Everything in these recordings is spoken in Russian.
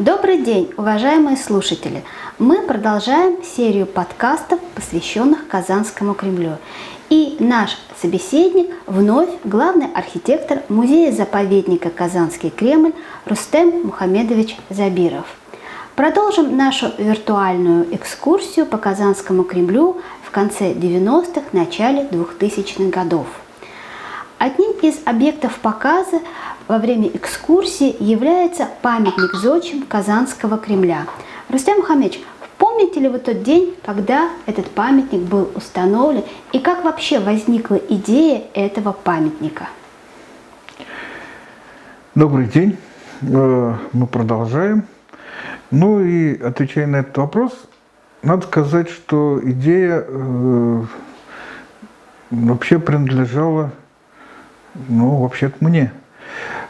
Добрый день, уважаемые слушатели! Мы продолжаем серию подкастов, посвященных Казанскому Кремлю. И наш собеседник вновь главный архитектор музея-заповедника Казанский Кремль Рустем Мухамедович Забиров. Продолжим нашу виртуальную экскурсию по Казанскому Кремлю в конце 90-х, начале 2000-х годов. Одним из объектов показа во время экскурсии является памятник зодчим Казанского Кремля. Рустам Мухаммедович, помните ли вы тот день, когда этот памятник был установлен и как вообще возникла идея этого памятника? Добрый день. Э, мы продолжаем. Ну и отвечая на этот вопрос, надо сказать, что идея э, вообще принадлежала, ну, вообще-то мне.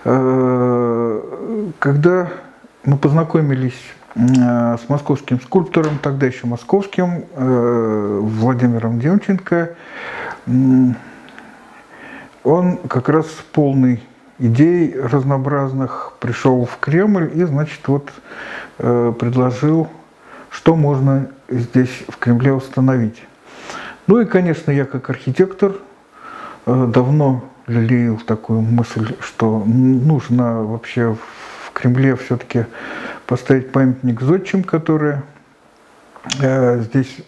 Э, когда мы познакомились э, с московским скульптором, тогда еще московским, э, Владимиром Демченко, он как раз полный идей разнообразных пришел в Кремль и, значит, вот предложил, что можно здесь в Кремле установить. Ну и, конечно, я как архитектор давно лелеял такую мысль, что нужно вообще в Кремле все-таки поставить памятник зодчим, которые э, здесь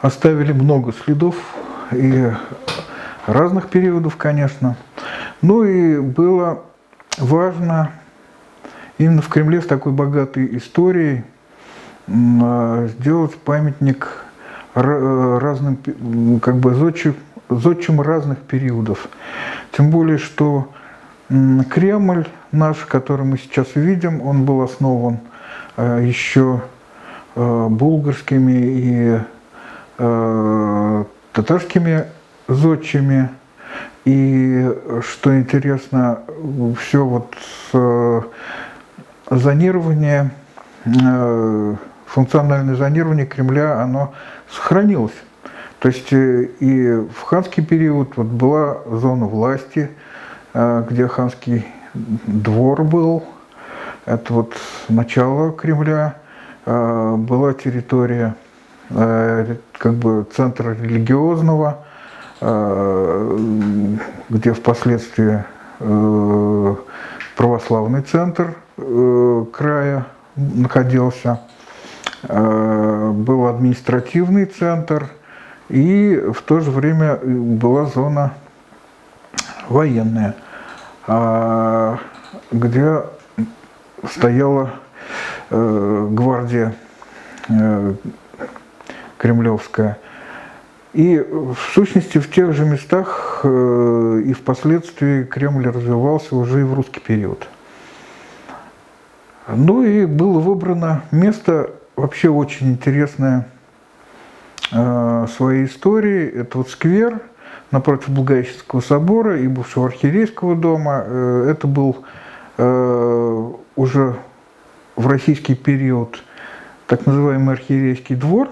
оставили много следов и разных периодов, конечно. Ну и было важно именно в Кремле с такой богатой историей э, сделать памятник э, разным как бы зодчим зодчим разных периодов. Тем более, что Кремль наш, который мы сейчас видим, он был основан э, еще э, булгарскими и э, татарскими зодчими. И что интересно, все вот зонирование, функциональное зонирование Кремля, оно сохранилось. То есть э, и в ханский период вот была зона власти, э, где ханский двор был, это вот начало Кремля, э, была территория как бы центра религиозного, где впоследствии православный центр края находился, был административный центр – и в то же время была зона военная, а, где стояла э, гвардия э, кремлевская. И в сущности в тех же местах э, и впоследствии Кремль развивался уже и в русский период. Ну и было выбрано место вообще очень интересное Э, своей истории. Это вот сквер напротив Благовещенского собора и бывшего архиерейского дома. Э, это был э, уже в российский период так называемый архиерейский двор.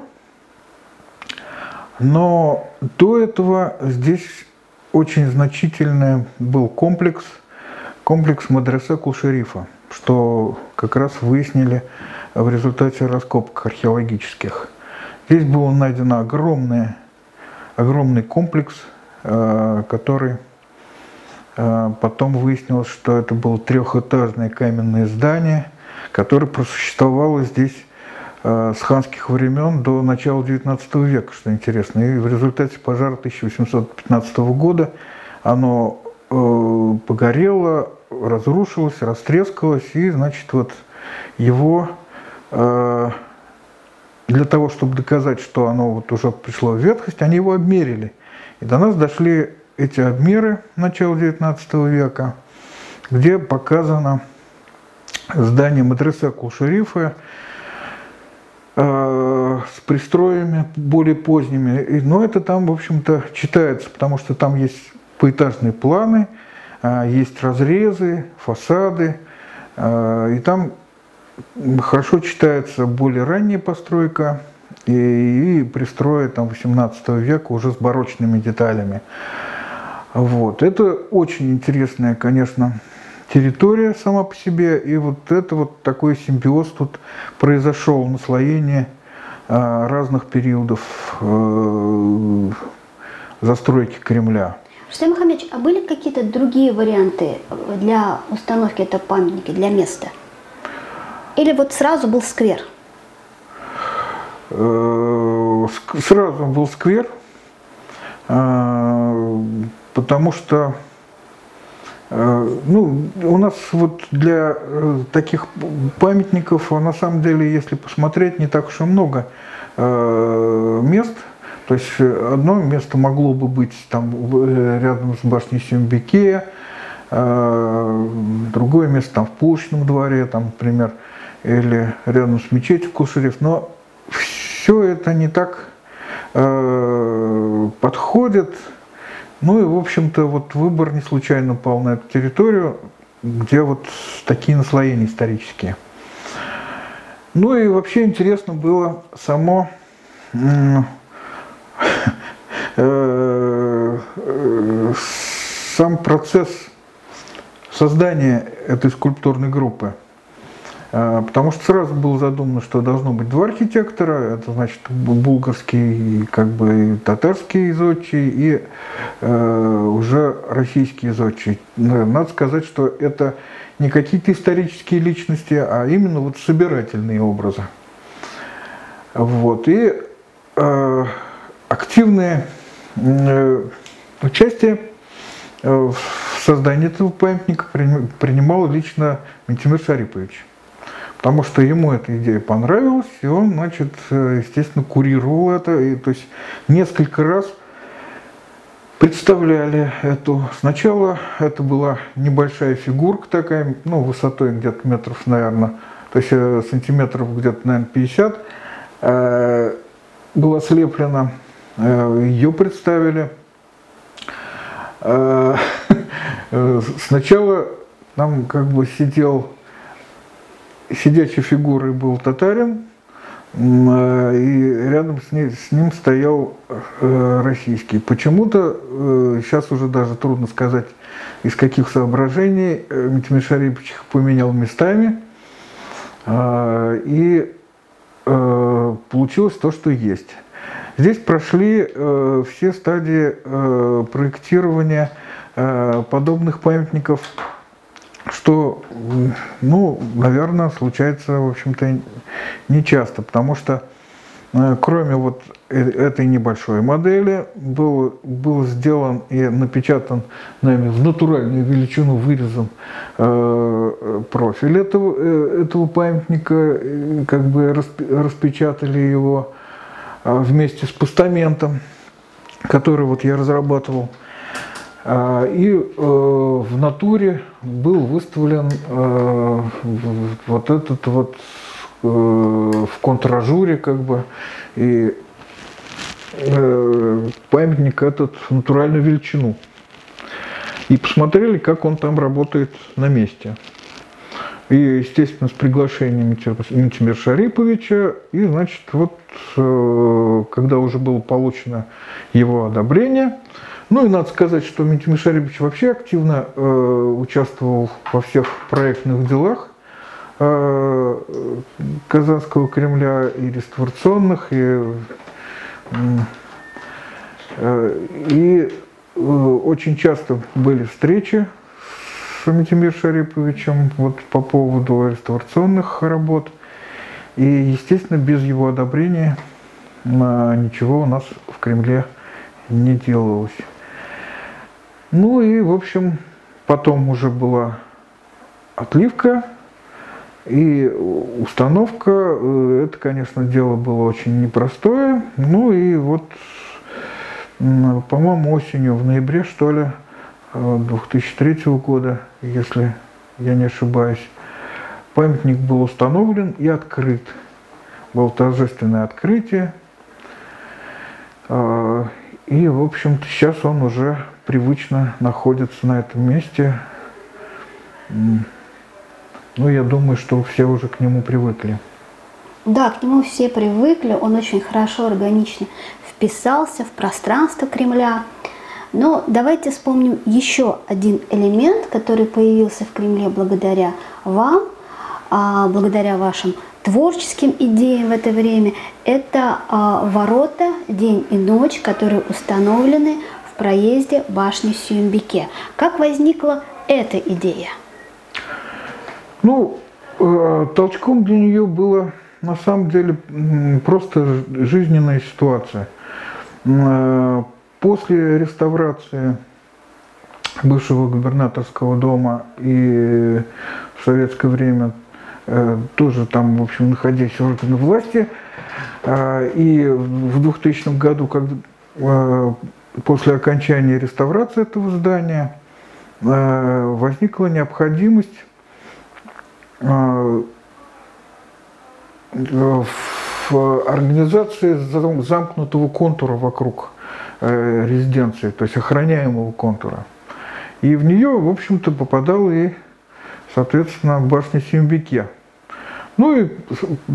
Но до этого здесь очень значительный был комплекс, комплекс мадресе Кулшерифа, что как раз выяснили в результате раскопок археологических. Здесь был найден огромный, огромный комплекс, э, который э, потом выяснилось, что это было трехэтажное каменное здание, которое просуществовало здесь э, с ханских времен до начала XIX века, что интересно. И в результате пожара 1815 года оно погорело, разрушилось, растрескалось, и, значит, вот его для того, чтобы доказать, что оно вот уже пришло в ветхость, они его обмерили. И до нас дошли эти обмеры начала XIX века, где показано здание мадресе Кул-Шерифа э, с пристроями более поздними. И, но это там, в общем-то, читается, потому что там есть поэтажные планы, э, есть разрезы, фасады, э, и там хорошо читается более ранняя постройка и, и пристрои там 18 века уже с барочными деталями. Вот. Это очень интересная, конечно, территория сама по себе, и вот это вот такой симбиоз тут произошел, наслоение а, разных периодов э, застройки Кремля. Рустам Мухаммедович, а были какие-то другие варианты для установки этого памятника, для места? Или вот сразу был сквер? Э, сразу был сквер, а, потому что э, ну, у нас вот для э, таких памятников, на самом деле, если посмотреть, не так уж и много мест. То есть одно место могло бы быть там рядом с башней Сюмбике, другое место там в Пушечном дворе, там, например, или рядом с мечетью Кушерев, но все это не так э, подходит. Ну и, в общем-то, вот выбор не случайно пал на эту территорию, где вот такие наслоения исторические. Ну и вообще интересно было само э, э, сам процесс создания этой скульптурной группы. А, потому что сразу было задумано, что должно быть два архитектора, это значит булгарский, как бы татарский зодчий и э, уже российский зодчий. Надо сказать, что это не какие-то исторические личности, а именно вот собирательные образы. Вот. И э, активное э, участие э, в создании этого памятника принимал лично Ментимир Шарипович потому что ему эта идея понравилась, и он, значит, э, естественно, курировал это, и, то есть несколько раз представляли эту. Сначала это была небольшая фигурка такая, ну, высотой где-то метров, наверное, то есть э, сантиметров где-то, наверное, 50, э, была слеплена, ее представили. Сначала там как бы сидел сидячей фигурой был татарин, э, и рядом с, ней, с ним стоял э, российский. Почему-то э, сейчас уже даже трудно сказать, из каких соображений Митимир Шарипович их поменял местами, и получилось то, что есть. Здесь прошли все стадии проектирования подобных памятников что, ну, наверное, случается, в общем-то, не часто, потому что э, кроме вот э, этой небольшой модели был, был сделан и напечатан нами в натуральную величину вырезан э, профиль этого, э, этого памятника, как бы распечатали его э, вместе с постаментом, который вот я разрабатывал. А, и э, в натуре был выставлен э, вот этот вот э, в контражуре как бы и памятник этот натуральную величину. И посмотрели, как он там работает на месте. И, естественно, с приглашением Митимир Шариповича. И, значит, вот, когда уже было получено его одобрение, ну и надо сказать, что Митя Шарипович вообще активно э, участвовал во всех проектных делах э, Казанского Кремля и реставрационных, и, э, и э, очень часто были встречи с Митимир Шариповичем вот, по поводу реставрационных работ. И, естественно, без его одобрения э, ничего у нас в Кремле не делалось. Ну и, в общем, потом уже была отливка и установка. Э, это, конечно, дело было очень непростое. Ну и вот, по-моему, осенью, в ноябре, что ли, 2003 э, года, если я не ошибаюсь, памятник был установлен и открыт. Было торжественное открытие. И, в общем-то, сейчас он уже привычно находится на этом месте. Ну, я думаю, что все уже к нему привыкли. Да, к нему все привыкли, он очень хорошо, органично вписался в пространство Кремля. Но давайте вспомним еще один элемент, который появился в Кремле благодаря вам, а, благодаря вашим творческим идеям в это время. Это а, ворота день и ночь, которые установлены в проезде башни Сюмбике. Как возникла эта идея? Ну, э, толчком для нее было на самом деле просто жизненная ситуация. Э, после реставрации бывшего губернаторского дома и в советское время э, тоже там, в общем, находясь в органах власти, и в 2000 году, когда после окончания реставрации этого здания возникла необходимость в организации замкнутого контура вокруг э, резиденции, то есть охраняемого контура. И в нее, в общем-то, попадал и, соответственно, башня Симбике. Ну и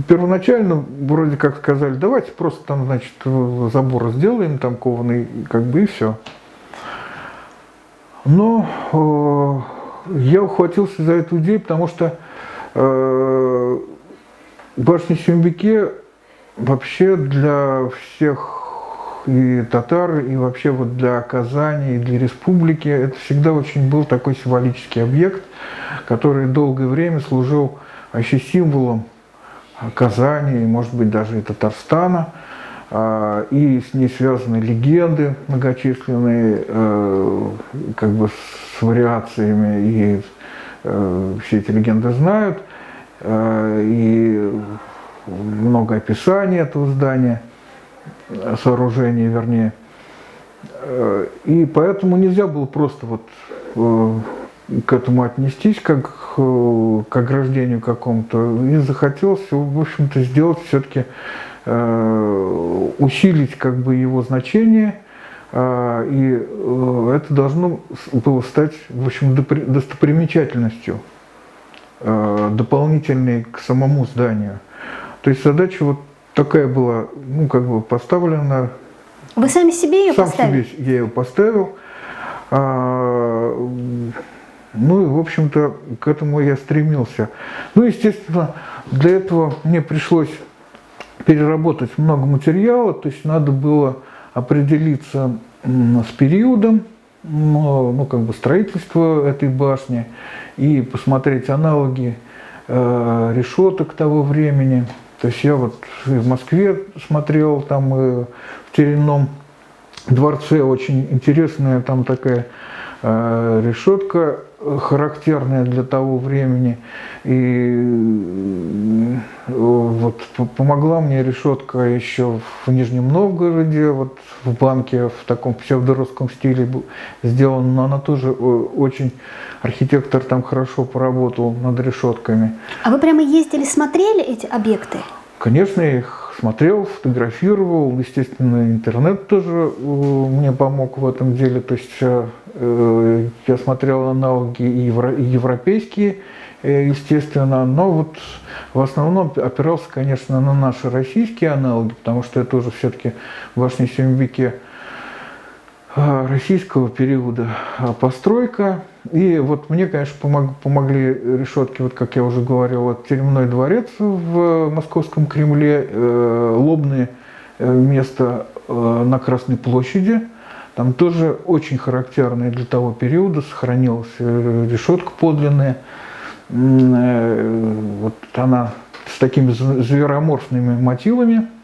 первоначально вроде как сказали, давайте просто там, значит, забор сделаем там кованый, как бы и все. Но э, я ухватился за эту идею, потому что э, Башня Сюмбике вообще для всех и татар, и вообще вот для Казани, и для республики это всегда очень был такой символический объект, который долгое время служил вообще символом Казани, и, может быть, даже и Татарстана. А, и с ней связаны легенды многочисленные, э, как бы с вариациями, и все эти легенды знают. И много описаний этого здания, сооружения вернее. Э, и поэтому нельзя было просто вот э, к этому отнестись как к ограждению какому-то. И захотелось, в общем-то, сделать все-таки, усилить как бы его значение, и это должно было стать, в общем, достопримечательностью Э, дополнительный к самому зданию. То есть задача вот такая была, ну, как бы поставлена. Вы сами себе ее Сам поставили? себе я ее поставил. А, ну и, в общем-то, к этому я стремился. Ну, естественно, для этого мне пришлось переработать много материала, то есть надо было определиться с периодом, ну, как бы строительства этой башни и посмотреть аналоги э, решеток того времени. То есть я вот в Москве смотрел, там э, в Теренном дворце очень интересная там такая э, решетка характерная для того времени. И э, вот помогла мне решетка еще в Нижнем Новгороде, вот в банке в таком псевдорусском стиле сделана, но она тоже очень, архитектор там хорошо поработал над решетками. А вы прямо ездили, смотрели эти объекты? Конечно, я их смотрел, фотографировал. Естественно, интернет тоже э, мне помог в этом деле. То есть э, я смотрел аналоги и европейские, э, естественно, но вот в основном опирался, конечно, на наши российские аналоги, потому что это уже все-таки в 8 веке российского периода постройка. И вот мне, конечно, помог, помогли решетки, вот как я уже говорил, вот Теремной дворец в Московском Кремле, э, лобное э, место э, на Красной площади. Там тоже очень характерное для того периода сохранилась э, решетка подлинная. Э, вот она с такими звероморфными мотивами э,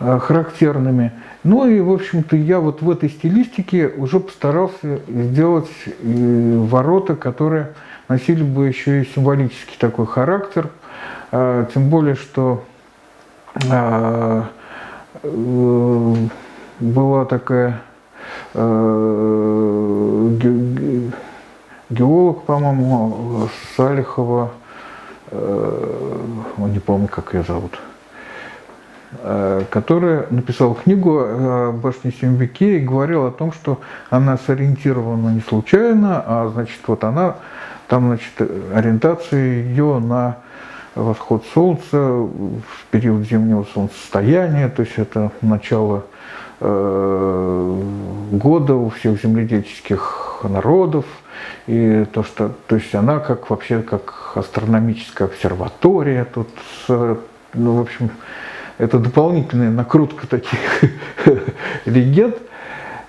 характерными. Ну и, в общем-то, я вот в этой стилистике уже постарался сделать э, ворота, которые носили бы еще и символический такой характер. А, тем более, что э, была такая э, геолог, по-моему, Салихова, не помню, как ее зовут, Э, которая написала книгу о башне Симвике и говорила о том, что она сориентирована не случайно, а значит вот она, там значит ориентация ее на восход солнца в период зимнего солнцестояния, то есть это начало э, года у всех земледельческих народов, и то, что, то есть она как вообще как астрономическая обсерватория тут, ну, в общем, это дополнительная накрутка таких легенд.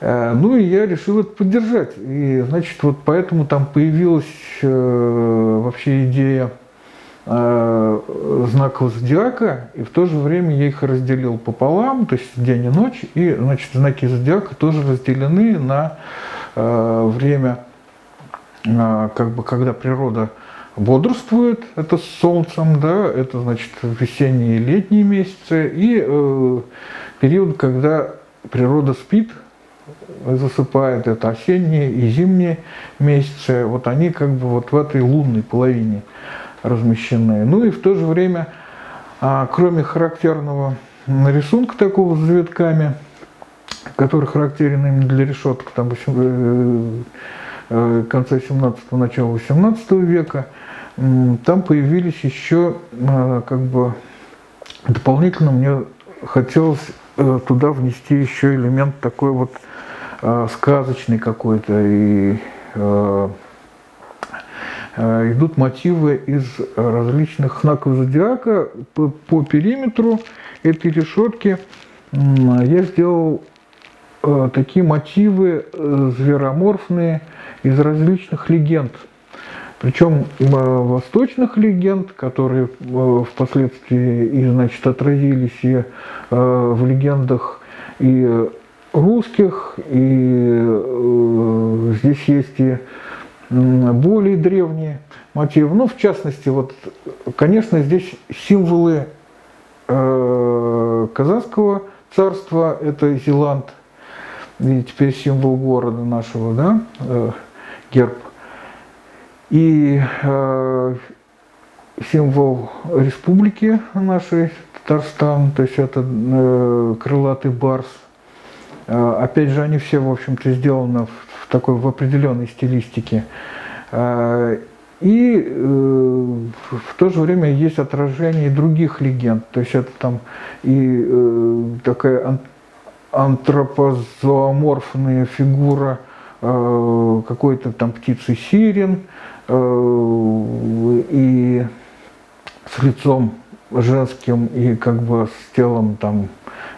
Э, ну и я решил это поддержать. И, значит, вот поэтому там появилась э, вообще идея э, знаков зодиака, и в то же время я их разделил пополам, то есть день и ночь, и, значит, знаки зодиака тоже разделены на время, как бы, когда природа бодрствует, это с солнцем, да, это значит весенние и летние месяцы, и э, период, когда природа спит, засыпает, это осенние и зимние месяцы, вот они как бы вот в этой лунной половине размещены. Ну и в то же время, а, кроме характерного рисунка такого с завитками, который характерен именно для решеток там, э, э, конца 17-го, начала 18 века, там появились еще а, как бы дополнительно мне хотелось э, туда внести еще элемент такой вот а, сказочный какой-то. И а, идут мотивы из различных знаков зодиака по, по периметру этой решетки я сделал такие мотивы э, звероморфные из различных легенд – причем восточных легенд, которые э, впоследствии и, значит, отразились и э, в легендах и русских, и э, здесь есть и более древние мотивы. Ну, в частности, вот, конечно, здесь символы Казанского царства, это Зеланд, и теперь символ города нашего, да, герб – и э, символ республики нашей, Татарстан, то есть это э, крылатый барс. Э, опять же, они все, в общем-то, сделаны в, в такой в определенной стилистике. Э, и э, в то же время есть отражение других легенд. То есть это там и э, такая антропозооморфная фигура э, какой-то там птицы сирен, Э, и с лицом женским, и как бы с телом там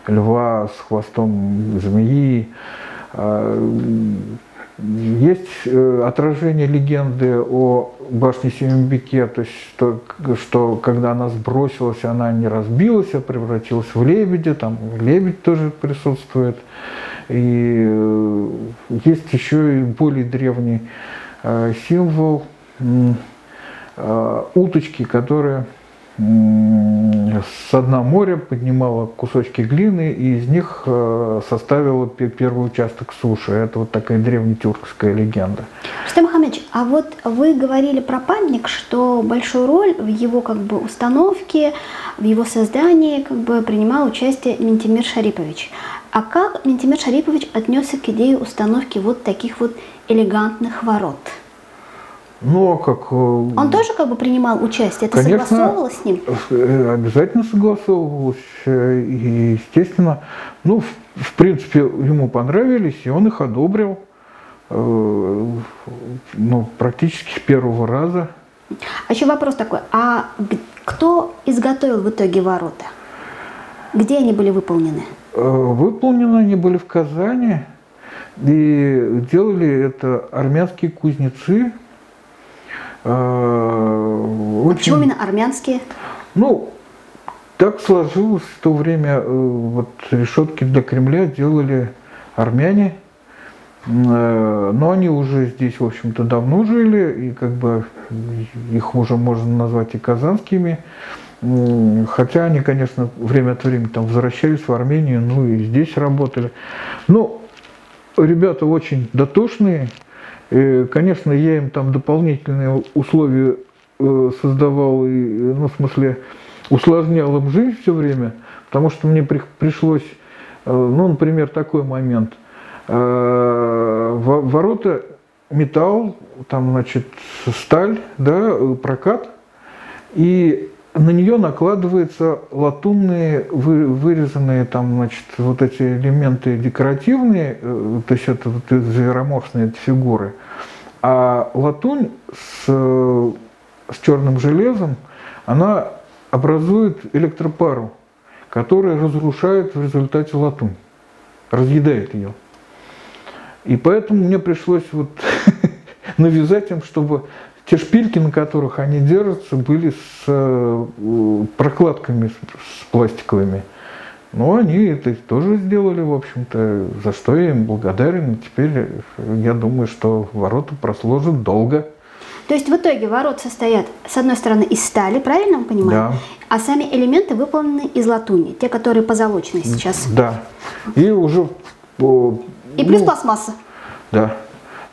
льва, с хвостом змеи. Э, есть э, отражение легенды о башне Семенбеке, то есть что, что когда она сбросилась, она не разбилась, а превратилась в лебедя, там лебедь тоже присутствует. И есть еще и более древний символ Э, уточки, которая с дна моря поднимала кусочки глины и из них э, составила первый участок суши. Это вот такая древнетюркская легенда. Рустам Мухаммедович, а вот вы говорили про памятник, что большую роль в его как бы установке, в его создании как бы принимал участие Ментимир Шарипович. А как Ментимир Шарипович отнесся к идее установки вот таких вот элегантных ворот? Ну, а как... Э, Он тоже как бы принимал участие? Это конечно, согласовывалось с ним? Э, обязательно согласовывалось. Э, и, естественно, ну, в, в принципе, ему понравились, и он их одобрил. Ну, практически с первого раза. А еще вопрос такой. А кто изготовил в итоге ворота? Где они были выполнены? Выполнены они были в Казани. И делали это армянские кузнецы, очень... Почему именно армянские? Ну, так сложилось в то время, э, вот решетки для Кремля делали армяне, э, но они уже здесь, в общем-то, давно жили, и как бы их уже можно назвать и казанскими. Хотя они, конечно, время от времени там возвращались в Армению, ну и здесь работали. Но ребята очень дотошные, конечно, я им там дополнительные условия э, создавал, и, ну, в смысле, усложнял им жизнь все время, потому что мне при, пришлось, э, ну, например, такой момент. Э, ворота металл, там, значит, сталь, да, прокат, и на нее накладываются латунные, вырезанные там, значит, вот эти элементы декоративные, э, то есть это вот звероморфные фигуры. А латунь с, с черным железом, она образует электропару, которая разрушает в результате латунь, разъедает ее. И поэтому мне пришлось вот навязать им, чтобы те шпильки, на которых они держатся, были с э, прокладками с пластиковыми. Но они это тоже сделали, в общем-то, за что я им благодарен. Теперь я думаю, что ворота просложат долго. То есть в итоге ворот состоят, с одной стороны, из стали, правильно мы понимаем? Да. А сами элементы выполнены из латуни, те, которые позолочены сейчас. Да. И уже... И плюс ну, пластмасса. Да.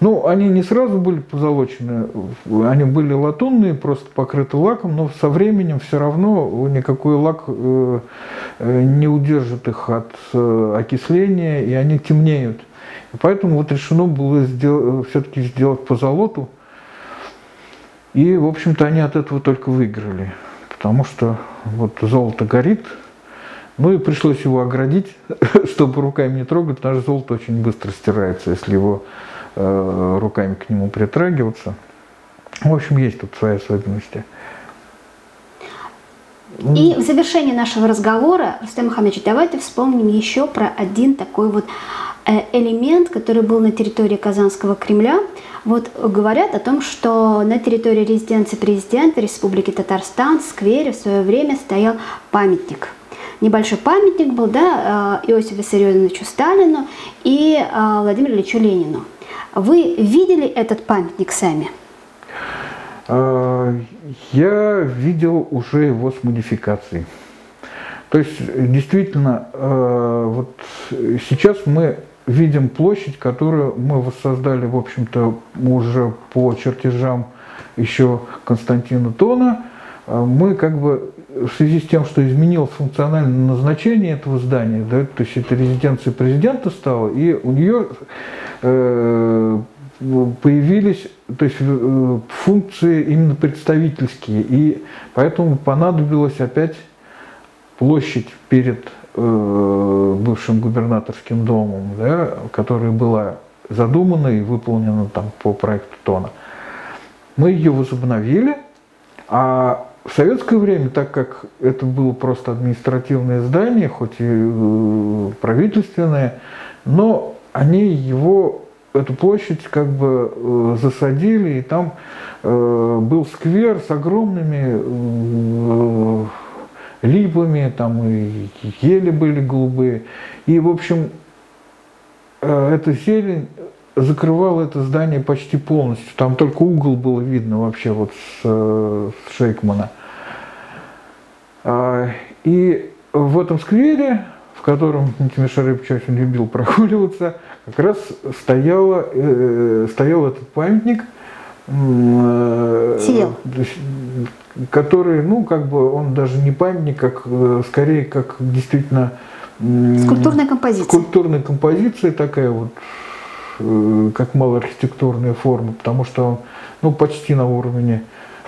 Ну, они не сразу были позолочены, они были латунные, просто покрыты лаком, но со временем все равно никакой лак э, э, не удержит их от э, окисления, и они темнеют. И поэтому вот решено было все-таки сделать позолоту, и, в общем-то, они от этого только выиграли, потому что вот золото горит, ну и пришлось его оградить, чтобы руками не трогать, потому что золото очень быстро стирается, если его руками к нему притрагиваться. В общем, есть тут свои особенности. И в завершении нашего разговора, Рустам Мухаммедович, давайте вспомним еще про один такой вот э, элемент, который был на территории Казанского Кремля. Вот говорят о том, что на территории резиденции президента Республики Татарстан в сквере в свое время стоял памятник – небольшой памятник был да, э, Иосифу Виссарионовичу Сталину и Владимиру Ильичу Ленину. Вы видели этот памятник сами? Я видел уже его с модификацией. То есть, действительно, а, вот сейчас мы видим площадь, которую мы воссоздали, в общем-то, уже по чертежам еще Константина Тона. А, мы как бы в связи с тем, что изменилось функциональное назначение этого здания, да, то есть это резиденция президента стала, и у нее э, появились то есть, э, функции именно представительские, и поэтому понадобилась опять площадь перед э, бывшим губернаторским домом, да, которая была задумана и выполнена там по проекту Тона. Мы ее возобновили, а в советское время, так как это было просто административное здание, хоть и э, правительственное, но они его, эту площадь как бы э, засадили, и там э, был сквер с огромными липами, там и ели были голубые. И, в общем, эта зелень закрывала это здание почти полностью. Там только угол было видно вообще вот с, с Шейкмана. А, и в этом сквере, в котором Тимир Шарыпович очень любил прогуливаться, как раз стояла, э, стоял этот памятник, э, который, ну, как бы он даже не памятник, как э, скорее как действительно скульптурная композиция. Скульптурная композиция такая вот, как малоархитектурная форма, потому что он ну, почти на уровне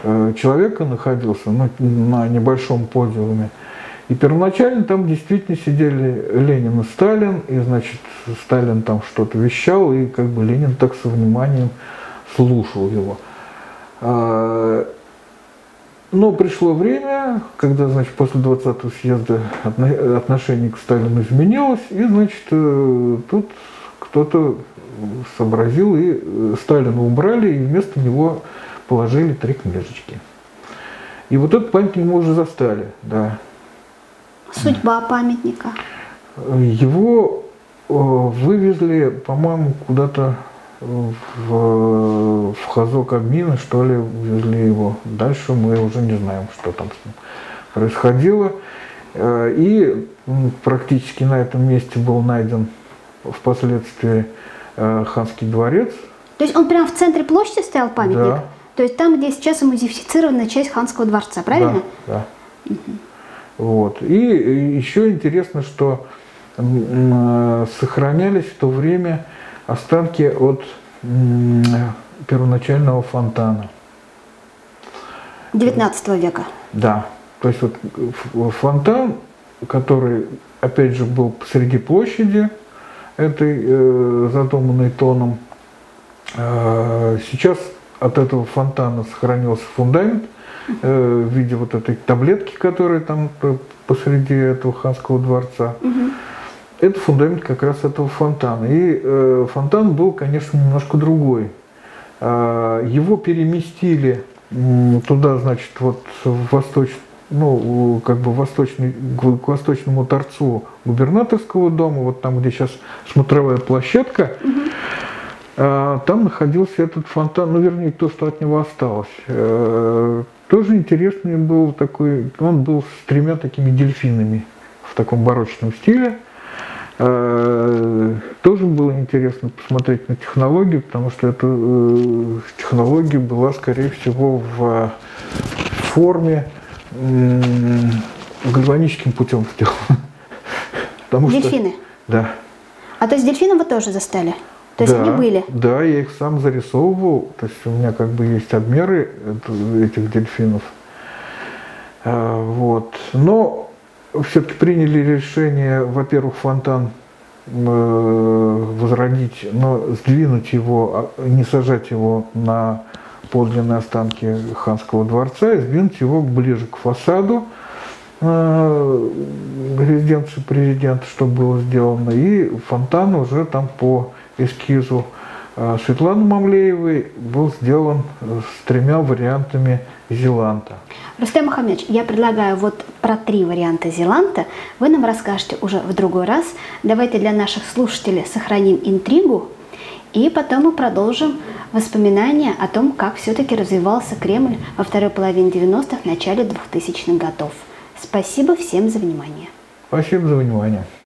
Э, человека находился ну, на небольшом подиуме. И первоначально там действительно сидели Ленин и Сталин, и, значит, Сталин там что-то вещал, и как бы Ленин так со вниманием слушал его. А, но пришло время, когда, значит, после 20-го съезда отношение к Сталину изменилось, и, значит, э, тут кто-то сообразил, и э, Сталина убрали, и вместо него положили три книжечки. И вот этот памятник мы уже застали, да. Судьба памятника? Его э, вывезли, по-моему, куда-то в, в Хазок Админа, что ли, везли его. Дальше мы уже не знаем, что там с ним происходило. Э, и практически на этом месте был найден впоследствии ханский дворец. То есть он прямо в центре площади стоял памятник? Да, то есть там, где сейчас модифицированная часть ханского дворца, правильно? Да. да. Угу. Вот. И еще интересно, что сохранялись в то время останки от первоначального фонтана. 19 века. Да. То есть вот фонтан, который, опять же, был посреди площади, этой э, задуманной тоном, э, сейчас от этого фонтана сохранился фундамент э, в виде вот этой таблетки, которая там посреди этого ханского дворца. Угу. Это фундамент как раз этого фонтана. И э, фонтан был, конечно, немножко другой. Э, его переместили туда, значит, вот в восточ, ну, как бы восточный, к восточному торцу губернаторского дома, вот там, где сейчас смотровая площадка. Угу. Там находился этот фонтан, ну, вернее, то, что от него осталось. Э, тоже интересный был такой, он был с тремя такими дельфинами в таком барочном стиле. Э, тоже было интересно посмотреть на технологию, потому что эта э, технология была, скорее всего, в форме гальваническим путем сделана. Дельфины? Что, да. А то есть дельфинов вы тоже застали? То есть да, они были? Да, я их сам зарисовывал. То есть у меня как бы есть обмеры этих дельфинов. А, вот. Но все-таки приняли решение, во-первых, фонтан э, возродить, но сдвинуть его, а, не сажать его на подлинные останки ханского дворца, и сдвинуть его ближе к фасаду э, резиденции президента, что было сделано, и фонтан уже там по эскизу э, Светланы Мамлеевой был сделан с тремя вариантами Зеланта. Рустем Мухаммедович, я предлагаю вот про три варианта Зеланта вы нам расскажете уже в другой раз. Давайте для наших слушателей сохраним интригу, и потом мы продолжим воспоминания о том, как все-таки развивался Кремль во второй половине 90-х, начале 2000-х годов. Спасибо всем за внимание. Спасибо за внимание.